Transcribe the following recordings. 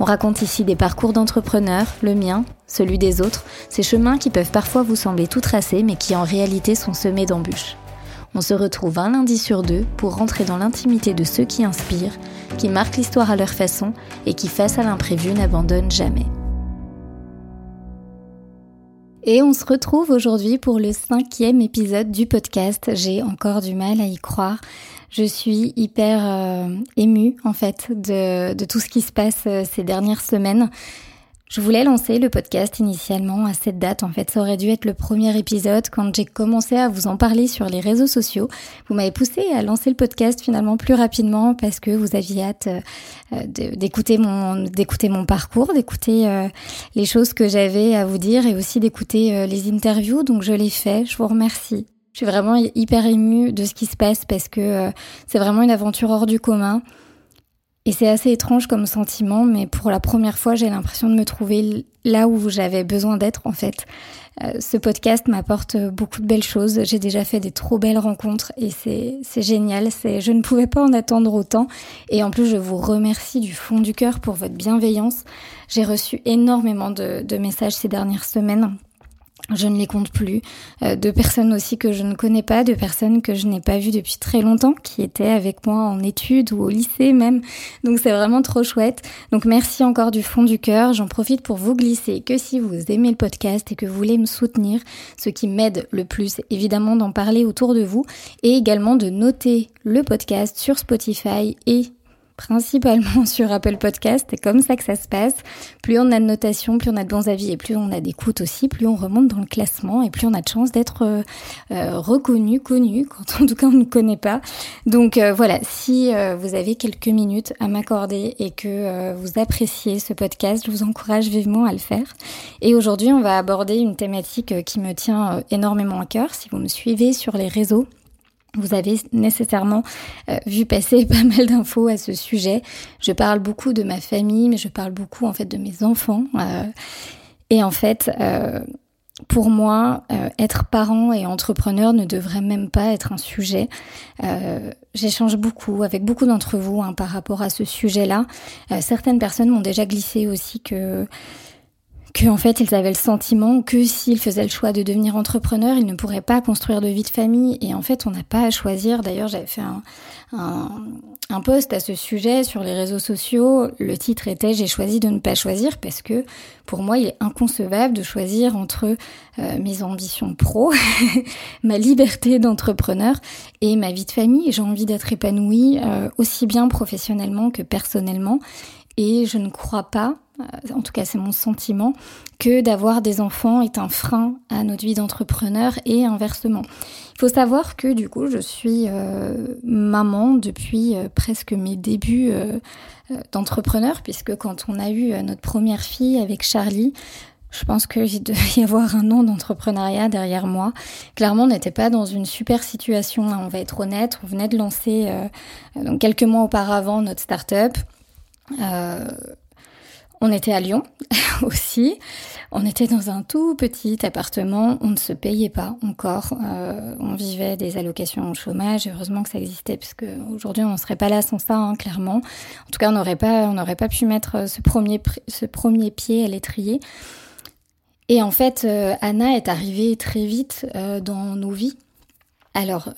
On raconte ici des parcours d'entrepreneurs, le mien, celui des autres, ces chemins qui peuvent parfois vous sembler tout tracés mais qui en réalité sont semés d'embûches. On se retrouve un lundi sur deux pour rentrer dans l'intimité de ceux qui inspirent, qui marquent l'histoire à leur façon et qui, face à l'imprévu, n'abandonnent jamais. Et on se retrouve aujourd'hui pour le cinquième épisode du podcast. J'ai encore du mal à y croire. Je suis hyper euh, émue en fait de, de, tout ce qui se passe euh, ces dernières semaines. Je voulais lancer le podcast initialement à cette date. En fait, ça aurait dû être le premier épisode quand j'ai commencé à vous en parler sur les réseaux sociaux. Vous m'avez poussé à lancer le podcast finalement plus rapidement parce que vous aviez hâte euh, d'écouter mon d'écouter mon parcours, d'écouter les choses que j'avais à vous dire et aussi d'écouter les interviews. Donc je l'ai fait. Je vous remercie. Je suis vraiment hyper émue de ce qui se passe parce que euh, c'est vraiment une aventure hors du commun. Et c'est assez étrange comme sentiment, mais pour la première fois, j'ai l'impression de me trouver là où j'avais besoin d'être en fait. Euh, ce podcast m'apporte beaucoup de belles choses. J'ai déjà fait des trop belles rencontres et c'est génial. C'est je ne pouvais pas en attendre autant. Et en plus, je vous remercie du fond du cœur pour votre bienveillance. J'ai reçu énormément de, de messages ces dernières semaines je ne les compte plus, euh, de personnes aussi que je ne connais pas, de personnes que je n'ai pas vues depuis très longtemps, qui étaient avec moi en études ou au lycée même. Donc c'est vraiment trop chouette. Donc merci encore du fond du cœur. J'en profite pour vous glisser que si vous aimez le podcast et que vous voulez me soutenir, ce qui m'aide le plus, évidemment d'en parler autour de vous et également de noter le podcast sur Spotify et principalement sur Apple Podcast. C'est comme ça que ça se passe. Plus on a de notations, plus on a de bons avis et plus on a d'écoute aussi, plus on remonte dans le classement et plus on a de chance d'être euh, euh, reconnu, connu, quand en tout cas on ne connaît pas. Donc euh, voilà, si vous avez quelques minutes à m'accorder et que vous appréciez ce podcast, je vous encourage vivement à le faire. Et aujourd'hui, on va aborder une thématique qui me tient énormément à cœur. Si vous me suivez sur les réseaux, vous avez nécessairement euh, vu passer pas mal d'infos à ce sujet. Je parle beaucoup de ma famille, mais je parle beaucoup en fait de mes enfants. Euh, et en fait, euh, pour moi, être parent et entrepreneur ne devrait même pas être un sujet. J'échange beaucoup avec beaucoup d'entre vous hein, par rapport à ce sujet-là. certaines personnes m'ont déjà glissé aussi que qu'en fait ils avaient le sentiment que s'ils faisaient le choix de devenir entrepreneur, ils ne pourraient pas construire de vie de famille. Et en fait, on n'a pas à choisir. D'ailleurs, j'avais fait un, un, un, post à ce sujet sur les réseaux sociaux. Le titre était J'ai choisi de ne pas choisir parce que pour moi, il est inconcevable de choisir entre euh, mes ambitions pro, ma liberté d'entrepreneur et ma vie de famille. J'ai envie d'être épanouie euh, aussi bien professionnellement que personnellement. Et je ne crois pas, en tout cas c'est mon sentiment, que d'avoir des enfants est un frein à notre vie d'entrepreneur et inversement. Il faut savoir que du coup je suis euh, maman depuis euh, presque mes débuts d'entrepreneur, puisque quand on a eu notre première fille avec Charlie, je pense qu'il devait y avoir un an d'entrepreneuriat derrière moi. Clairement, on n'était pas dans une super situation, hein, on va être honnête. On venait de lancer donc quelques mois auparavant notre start-up. Euh, on était à Lyon aussi. On était dans un tout petit appartement. On ne se payait pas encore. Euh, on vivait des allocations au chômage. Heureusement que ça existait, puisque aujourd'hui on ne serait pas là sans ça, hein, clairement. En tout cas, on n'aurait pas, pas pu mettre ce premier, ce premier pied à l'étrier. Et en fait, euh, Anna est arrivée très vite dans nos vies. Alors,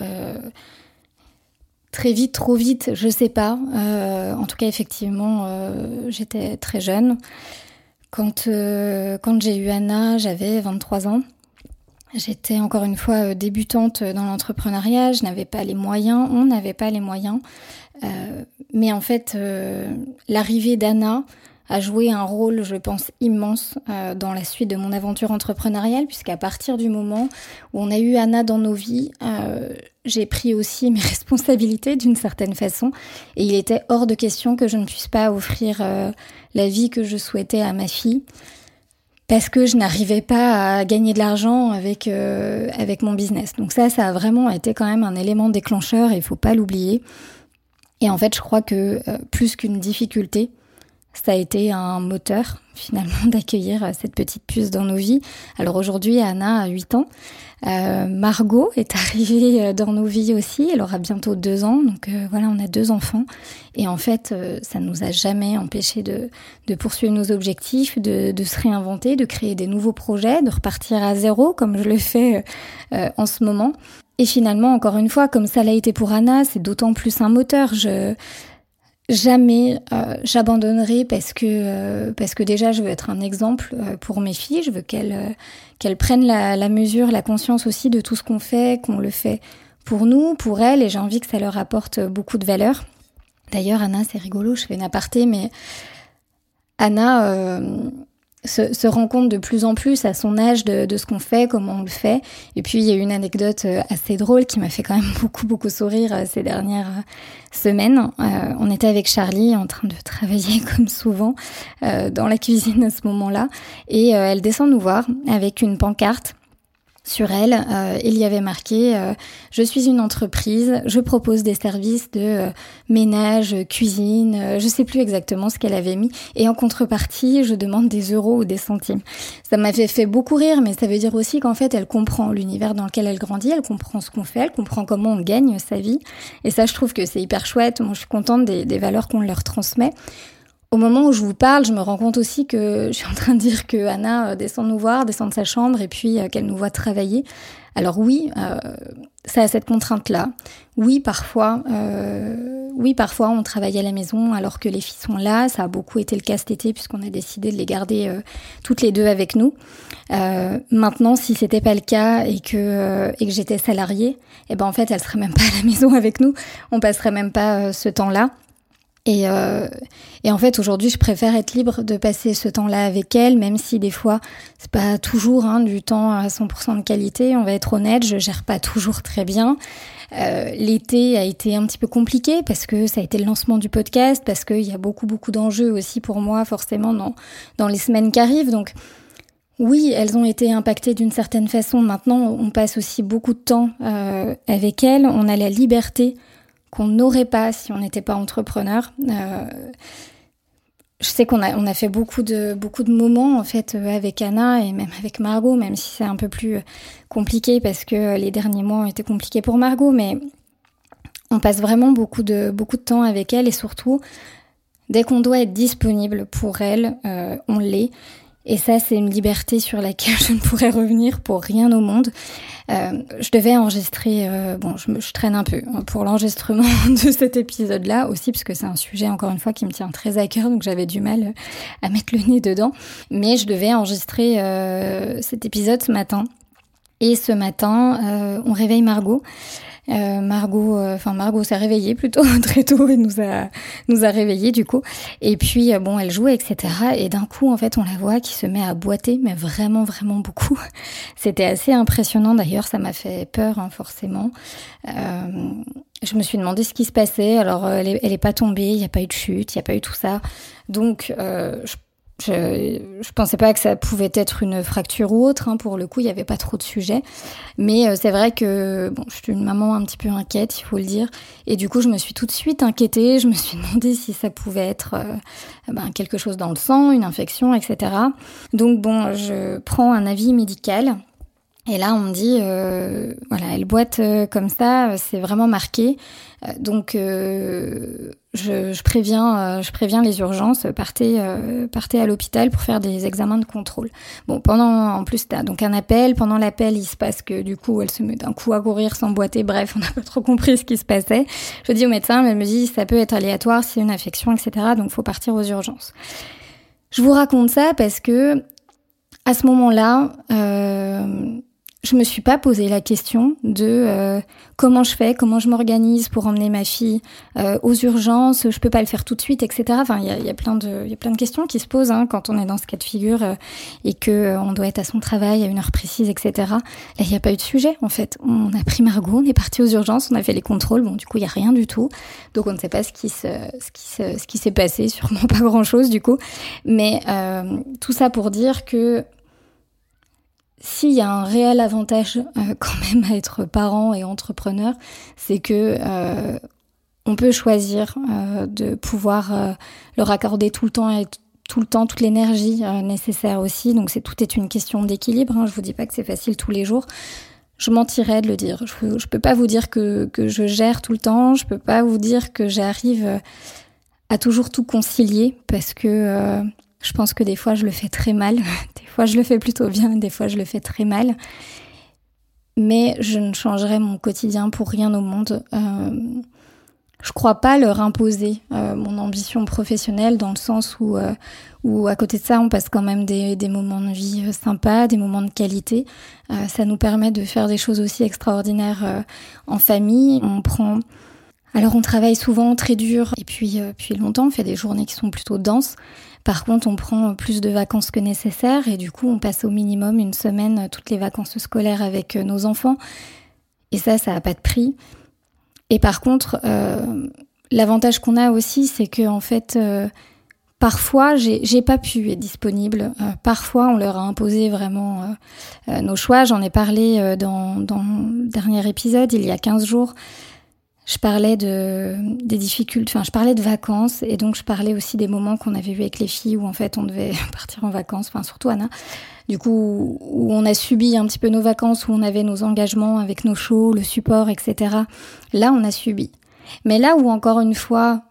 Très vite, trop vite, je sais pas. Euh, en tout cas, effectivement, euh, j'étais très jeune. Quand, euh, quand j'ai eu Anna, j'avais 23 ans. J'étais encore une fois débutante dans l'entrepreneuriat, je n'avais pas les moyens, on n'avait pas les moyens. mais en fait, l'arrivée d'Anna a joué un rôle, je pense, immense dans la suite de mon aventure entrepreneuriale, puisqu'à partir du moment où on a eu Anna dans nos vies, j'ai pris aussi mes responsabilités d'une certaine façon et il était hors de question que je ne puisse pas offrir euh, la vie que je souhaitais à ma fille parce que je n'arrivais pas à gagner de l'argent avec avec mon business. Donc ça, ça a vraiment été quand même un élément déclencheur et il faut pas l'oublier. Et en fait, je crois que plus qu'une difficulté, ça a été un moteur finalement d'accueillir cette petite puce dans nos vies. Alors aujourd'hui, Anna a 8 ans. Euh, Margot est arrivée euh, dans nos vies aussi. Elle aura bientôt deux ans. Donc euh, voilà, on a deux enfants. Et en fait, ça nous a jamais empêché de, de poursuivre nos objectifs, de, de, se réinventer, de créer des nouveaux projets, de repartir à zéro comme je le fais en ce moment. Et finalement, encore une fois, comme ça l'a été pour Anna, c'est d'autant plus un moteur. Je, jamais euh, j'abandonnerai parce que euh, parce que déjà je veux être un exemple euh, pour mes filles. Je veux qu'elles qu'elles prennent la, la, mesure la conscience aussi de tout ce qu'on fait qu'on le fait pour nous pour elles. Et j'ai envie que ça leur apporte beaucoup de valeur. D'ailleurs Anna c'est rigolo je fais une aparté mais Anna se, se, rend compte de plus en plus à son âge de, de ce qu'on fait, comment on le fait. Et puis il y a une anecdote euh, assez drôle qui m'a fait quand même beaucoup beaucoup sourire euh, ces dernières euh, semaines. Euh, on était avec Charlie en train de travailler comme souvent euh, dans la cuisine à ce moment-là, et elle descend nous voir avec une pancarte sur elle, euh, il y avait marqué euh, Je suis une entreprise, je propose des services de euh, ménage, cuisine, je sais plus exactement ce qu'elle avait mis, et en contrepartie, je demande des euros ou des centimes. Ça m'avait fait beaucoup rire, mais ça veut dire aussi qu'en fait, elle comprend l'univers dans lequel elle grandit, elle comprend ce qu'on fait, elle comprend comment on gagne sa vie, et ça, je trouve que c'est hyper chouette. Moi, je suis contente des valeurs qu'on leur transmet. Au moment où je vous parle, je me rends compte aussi que je suis en train de dire que Anna euh, descend nous voir, descend de sa chambre et puis euh, qu'elle nous voit travailler. Alors oui, euh, ça a cette contrainte-là. Oui, parfois, euh, oui, parfois on travaille à la maison alors que les filles sont là. Ça a beaucoup été le cas cet été puisqu'on a décidé de les garder euh, toutes les deux avec nous. Maintenant, si c'était pas le cas et que et que j'étais salariée, eh ben en fait, elle serait même pas à la maison avec nous. On passerait même pas ce temps-là. Et, euh, et, en fait, aujourd'hui, je préfère être libre de passer ce temps-là avec elle, même si des fois, c'est pas toujours hein, du temps à 100% de qualité. On va être honnête, je gère pas toujours très bien. Euh, L'été a été un petit peu compliqué parce que ça a été le lancement du podcast, parce qu'il y a beaucoup beaucoup d'enjeux aussi pour moi, forcément dans dans les semaines qui arrivent. Donc oui, elles ont été impactées d'une certaine façon. Maintenant, on passe aussi beaucoup de temps euh, avec elles. On a la liberté qu'on n'aurait pas si on n'était pas entrepreneur. Euh, je sais qu'on a, fait beaucoup de, moments euh, avec Anna et même avec Margot, même si c'est un peu plus compliqué parce que les derniers mois ont été compliqués pour Margot, mais on passe vraiment beaucoup de, temps avec elle et surtout, dès qu'on doit être disponible pour elle, euh, on l'est. Et ça, c'est une liberté sur laquelle je ne pourrais revenir pour rien au monde. Euh, je devais enregistrer, euh, bon, je, me, je, traîne un peu hein, pour l'enregistrement de cet épisode-là aussi, parce que c'est un sujet, encore une fois, qui me tient très à cœur, donc j'avais du mal à mettre le nez dedans. Mais je devais enregistrer euh, cet épisode ce matin. Et ce matin, euh, on réveille Margot. Euh, Margot, euh, enfin Margot s'est réveillée plutôt très tôt et nous a nous a réveillés du coup. Et puis euh, bon, elle jouait etc. Et d'un coup en fait on la voit qui se met à boiter, mais vraiment vraiment beaucoup. C'était assez impressionnant d'ailleurs, ça m'a fait peur hein, forcément. je me suis demandé ce qui se passait. Alors elle est, pas tombée, il n'y a pas eu de chute, il n'y a pas eu tout ça. Donc je je, je pensais pas que ça pouvait être une fracture ou autre. Hein. Pour le coup, il n'y avait pas trop de sujets. Mais euh, c'est vrai que bon, je suis une maman un petit peu inquiète, il faut le dire. Et du coup, je me suis tout de suite inquiétée. Je me suis demandé si ça pouvait être euh, ben, quelque chose dans le sang, une infection, etc. Donc bon, je prends un avis médical et là, on me dit, euh, voilà, elle boite euh, comme ça, c'est vraiment marqué. Euh, donc, je, je, préviens, je préviens les urgences, partez, partez à l'hôpital pour faire des examens de contrôle. Bon, pendant, en plus, t'as donc un appel. Pendant l'appel, il se passe que du coup, elle se met d'un coup à courir, s'emboîter. Bref, on n'a pas trop compris ce qui se passait. Je dis au médecin, mais elle me dit, ça peut être aléatoire, c'est une infection, etc. Donc, faut partir aux urgences. Je vous raconte ça parce que à ce moment-là. Euh, je me suis pas posé la question de euh, comment je fais, comment je m'organise pour emmener ma fille euh, aux urgences. Je peux pas le faire tout de suite, etc. Enfin, il y a, y a, plein de, y a plein de questions qui se posent hein, quand on est dans ce cas de figure euh, et que on doit être à son travail à une heure précise, etc. Là, il n'y a pas eu de sujet en fait. On a pris Margot, on est parti aux urgences, on a fait les contrôles. Bon, du coup, il y a rien du tout, donc on ne sait pas ce qui se, ce qui se, ce qui s'est passé. Sûrement pas grand chose du coup, mais tout ça pour dire que s'il y a un réel avantage euh, quand même à être parent et entrepreneur, c'est que euh, on peut choisir euh, de pouvoir leur accorder tout le temps et tout le temps toute l'énergie nécessaire aussi. Donc c'est tout est une question d'équilibre. Hein. Je vous dis pas que c'est facile tous les jours. Je mentirais de le dire. Je, je peux pas vous dire que, que je gère tout le temps. Je peux pas vous dire que j'arrive à toujours tout concilier parce que je pense que des fois je le fais très mal, des fois je le fais plutôt bien, des fois je le fais très mal. Mais je ne changerai mon quotidien pour rien au monde. Euh, je crois pas leur imposer euh, mon ambition professionnelle dans le sens où, euh, où à côté de ça, on passe quand même des, moments de vie euh, sympas, des moments de qualité. Ça nous permet de faire des choses aussi extraordinaires en famille. On prend alors on travaille souvent très dur et puis puis longtemps, on fait des journées qui sont plutôt denses. Par contre, on prend plus de vacances que nécessaire et du coup, on passe au minimum une semaine euh, toutes les vacances scolaires avec euh, nos enfants. Et ça, ça n'a pas de prix. Et par contre, euh, l'avantage qu'on a aussi, c'est que en fait, parfois, j'ai pas pu être disponible. parfois, on leur a imposé vraiment nos choix. J'en ai parlé dans, dans dernier épisode, il y a 15 jours je parlais de des difficultés, enfin je parlais de vacances et donc je parlais aussi des moments qu'on avait eu avec les filles où en fait on devait partir en vacances, enfin surtout Anna. Du coup où on a subi un petit peu nos vacances, où on avait nos engagements avec nos shows, le support, etc. Là on a subi. Mais là où encore une fois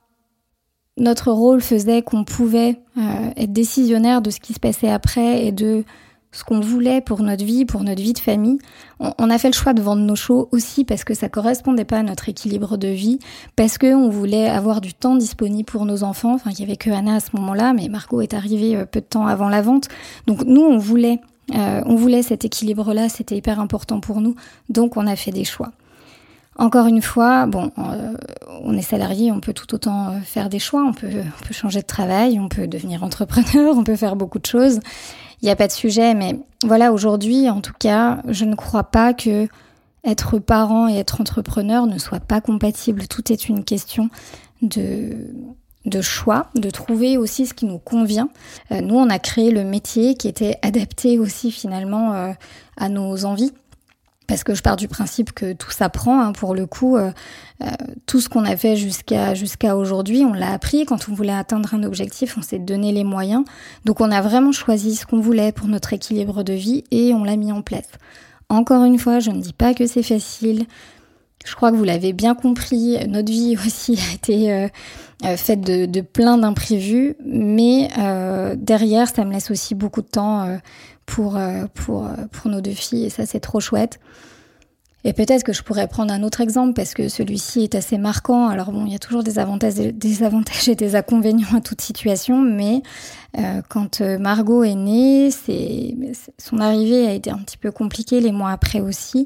notre rôle faisait qu'on pouvait euh, être décisionnaire de ce qui se passait après et de ce qu'on voulait pour notre vie, pour notre vie de famille. On, a fait le choix de vendre nos shows aussi parce que ça correspondait pas à notre équilibre de vie, parce que on voulait avoir du temps disponible pour nos enfants. Enfin, il y avait que Anna à ce moment-là, mais Margot est arrivée euh, peu de temps avant la vente. Donc nous, on voulait, euh, on voulait cet équilibre-là. C'était hyper important pour nous. Donc on a fait des choix. Encore une fois, bon, euh, on est salarié, on peut tout autant faire des choix, on peut, on peut changer de travail, on peut devenir entrepreneur, on peut faire beaucoup de choses il n'y a pas de sujet. Mais voilà, aujourd'hui, en tout cas, je ne crois pas que être parent et être entrepreneur ne soit pas compatible. Tout est une question de de choix, de trouver aussi ce qui nous convient. Euh, nous, on a créé le métier qui était adapté aussi finalement euh, à nos envies parce que je pars du principe que tout s'apprend. Hein, pour le coup, euh, euh, tout ce qu'on a fait jusqu'à jusqu'à aujourd'hui, on l'a appris. Quand on voulait atteindre un objectif, on s'est donné les moyens. Donc on a vraiment choisi ce qu'on voulait pour notre équilibre de vie et on l'a mis en place. Encore une fois, je ne dis pas que c'est facile. Je crois que vous l'avez bien compris. Notre vie aussi a été euh, faite de, de plein d'imprévus, mais derrière, ça me laisse aussi beaucoup de temps pour, euh, pour, euh, pour nos deux filles et ça c'est trop chouette. Et peut-être que je pourrais prendre un autre exemple parce que celui-ci est assez marquant. Alors bon, il y a toujours des avantages, des avantages et des inconvénients à toute situation, mais euh, quand Margot est née, c'est son arrivée a été un petit peu compliquée les mois après aussi.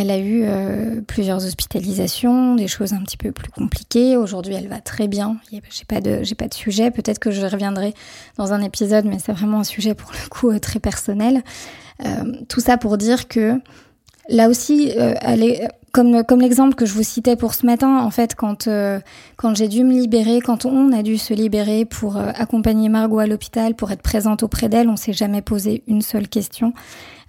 Elle a eu euh, plusieurs hospitalisations, des choses un petit peu plus compliquées. Aujourd'hui, elle va très bien. J'ai pas de, pas de sujet. Peut-être que je reviendrai dans un épisode, mais c'est vraiment un sujet pour le coup euh, très personnel. Euh, tout ça pour dire que là aussi, elle est, comme, comme l'exemple que je vous citais pour ce matin, en fait, quand, quand j'ai dû me libérer, quand on a dû se libérer pour accompagner Margot à l'hôpital, pour être présente auprès d'elle, on s'est jamais posé une seule question.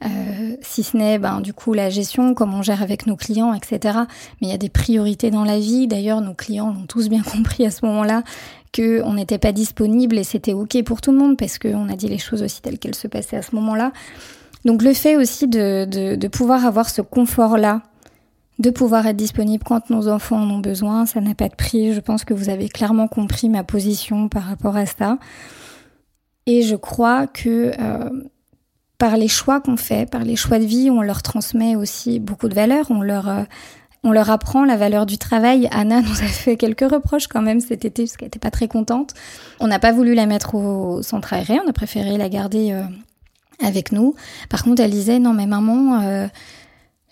Euh, si ce n'est ben, du coup la gestion, comment on gère avec nos clients, etc. Mais il y a des priorités dans la vie. D'ailleurs, nos clients l'ont tous bien compris à ce moment-là qu'on n'était pas disponible et c'était ok pour tout le monde parce qu'on a dit les choses aussi telles qu'elles se passaient à ce moment-là. Donc le fait aussi de, de, de pouvoir avoir ce confort-là, de pouvoir être disponible quand nos enfants en ont besoin, ça n'a pas de prix. Je pense que vous avez clairement compris ma position par rapport à ça. Et je crois que euh, par les choix qu'on fait, par les choix de vie, on leur transmet aussi beaucoup de valeurs, on leur euh, on leur apprend la valeur du travail. Anna nous a fait quelques reproches quand même cet été parce qu'elle n'était pas très contente. On n'a pas voulu la mettre au centre aéré, on a préféré la garder euh, avec nous. Par contre, elle disait non mais maman, euh,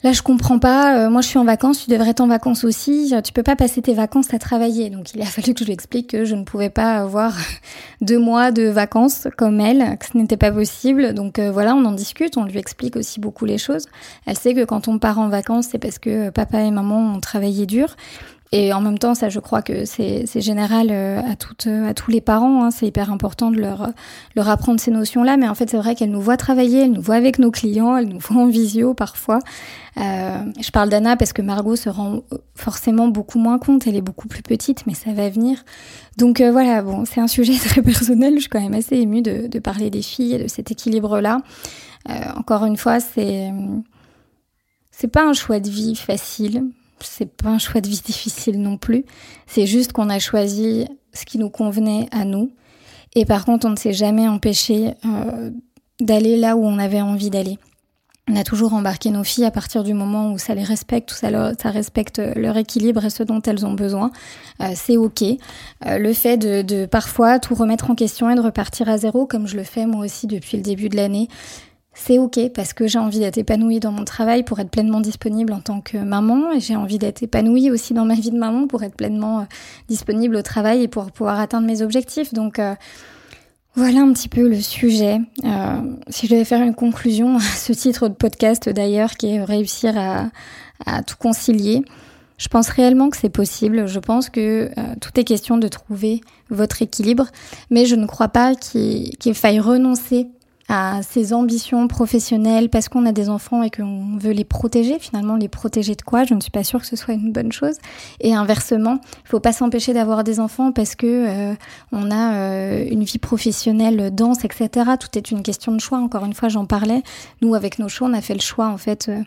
Là, je comprends pas. Euh, moi, je suis en vacances. Tu devrais être en vacances aussi. Tu peux pas passer tes vacances à travailler. Donc, il a fallu que je lui explique que je ne pouvais pas avoir deux mois de vacances comme elle, que ce n'était pas possible. Donc, euh, voilà, on en discute. On lui explique aussi beaucoup les choses. Elle sait que quand on part en vacances, c'est parce que papa et maman ont travaillé dur. Et en même temps, ça, je crois que c'est général euh, à, toutes, à tous les parents. Hein. C'est hyper important de leur, leur apprendre ces notions-là. Mais en fait, c'est vrai qu'elles nous voient travailler, elles nous voient avec nos clients, elles nous voient en visio parfois. Euh, je parle d'Anna parce que Margot se rend forcément beaucoup moins compte. Elle est beaucoup plus petite, mais ça va venir. Donc euh, voilà, bon, c'est un sujet très personnel. Je suis quand même assez émue de, de parler des filles et de cet équilibre-là. Euh, encore une fois, c'est c'est pas un choix de vie facile c'est pas un choix de vie difficile non plus. C'est juste qu'on a choisi ce qui nous convenait à nous. Et par contre, on ne s'est jamais empêché euh, d'aller là où on avait envie d'aller. On a toujours embarqué nos filles à partir du moment où ça les respecte, où ça, ça respecte leur équilibre et ce dont elles ont besoin. Euh, c'est ok. Euh, le fait de, parfois tout remettre en question et de repartir à zéro, comme je le fais moi aussi depuis le début de l'année, c'est ok parce que j'ai envie d'être épanouie dans mon travail pour être pleinement disponible en tant que maman et j'ai envie d'être épanouie aussi dans ma vie de maman pour être pleinement euh, disponible au travail et pour pouvoir atteindre mes objectifs. Donc euh, voilà un petit peu le sujet. Euh, si je devais faire une conclusion à ce titre de podcast d'ailleurs qui est réussir à, tout concilier, je pense réellement que c'est possible. Je pense que tout est question de trouver votre équilibre, mais je ne crois pas qu'il faille renoncer à ses ambitions professionnelles parce qu'on a des enfants et qu'on veut les protéger. Finalement, les protéger de quoi? Je ne suis pas sûre que ce soit une bonne chose. Et inversement, il faut pas s'empêcher d'avoir des enfants parce que euh, on a euh, une vie professionnelle dense, etc. Tout est une question de choix. Encore une fois, j'en parlais. Nous, avec nos choix, on a fait le choix en fait. Euh,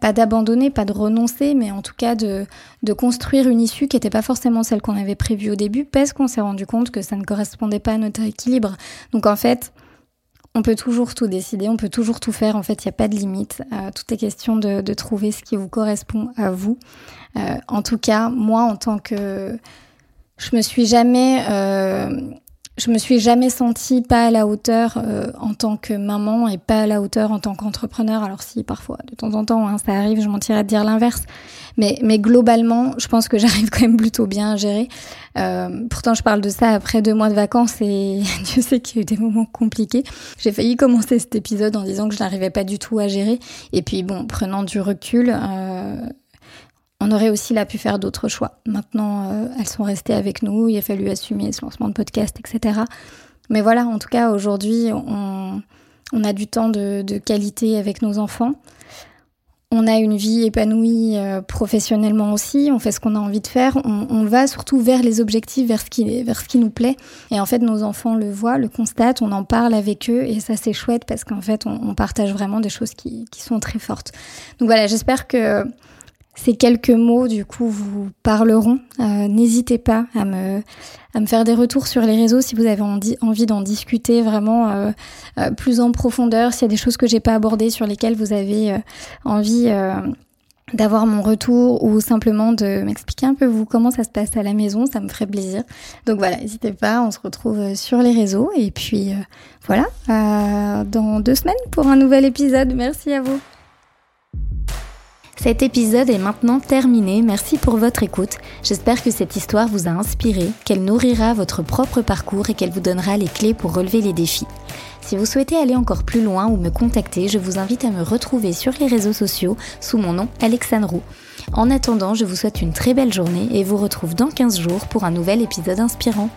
pas, d'abandonner, pas de renoncer, mais en tout cas de, de construire une issue qui n'était pas forcément celle qu'on avait prévue au début, parce qu'on s'est rendu compte que ça ne correspondait pas à notre équilibre. Donc en fait, on peut toujours tout décider, on peut toujours tout faire. En fait, il n'y a pas de limite. Euh, tout est question de, trouver ce qui vous correspond à vous. Euh, en tout cas, moi, en tant que, je me suis jamais, euh, je me suis jamais sentie pas à la hauteur en tant que maman et pas à la hauteur en tant qu'entrepreneur. Alors si parfois, de temps en temps, hein, ça arrive, je mentirais de dire l'inverse. Mais, mais globalement, je pense que j'arrive quand même plutôt bien à gérer. Euh, pourtant, je parle de ça après deux mois de vacances et Dieu sait qu'il y a eu des moments compliqués. J'ai failli commencer cet épisode en disant que je n'arrivais pas du tout à gérer. Et puis, bon, prenant du recul, euh, on aurait aussi là pu faire d'autres choix. Maintenant, euh, elles sont restées avec nous. Il a fallu assumer ce lancement de podcast, etc. Mais voilà, en tout cas, aujourd'hui, on, a du temps de, de qualité avec nos enfants on a une vie épanouie euh, professionnellement aussi, on fait ce qu'on a envie de faire, on, va surtout vers les objectifs, vers ce, qui, vers ce qui nous plaît. Et en fait, nos enfants le voient, le constatent, on en parle avec eux et ça c'est chouette parce qu'en fait, on, partage vraiment des choses qui, qui sont très fortes. Donc voilà, j'espère que ces quelques mots, du coup, vous parleront. Euh, n'hésitez pas à me, à me faire des retours sur les réseaux si vous avez envie d'en discuter vraiment euh, euh, plus en profondeur, s'il y a des choses que j'ai pas abordées sur lesquelles vous avez envie d'avoir mon retour ou simplement de m'expliquer un peu vous comment ça se passe à la maison, ça me ferait plaisir. Donc voilà, n'hésitez pas, on se retrouve sur les réseaux et puis voilà, dans deux semaines pour un nouvel épisode. Merci à vous. Cet épisode est maintenant terminé, merci pour votre écoute. J'espère que cette histoire vous a inspiré, qu'elle nourrira votre propre parcours et qu'elle vous donnera les clés pour relever les défis. Si vous souhaitez aller encore plus loin ou me contacter, je vous invite à me retrouver sur les réseaux sociaux sous mon nom Alexandre Roux. En attendant, je vous souhaite une très belle journée et vous retrouve dans 15 jours pour un nouvel épisode inspirant.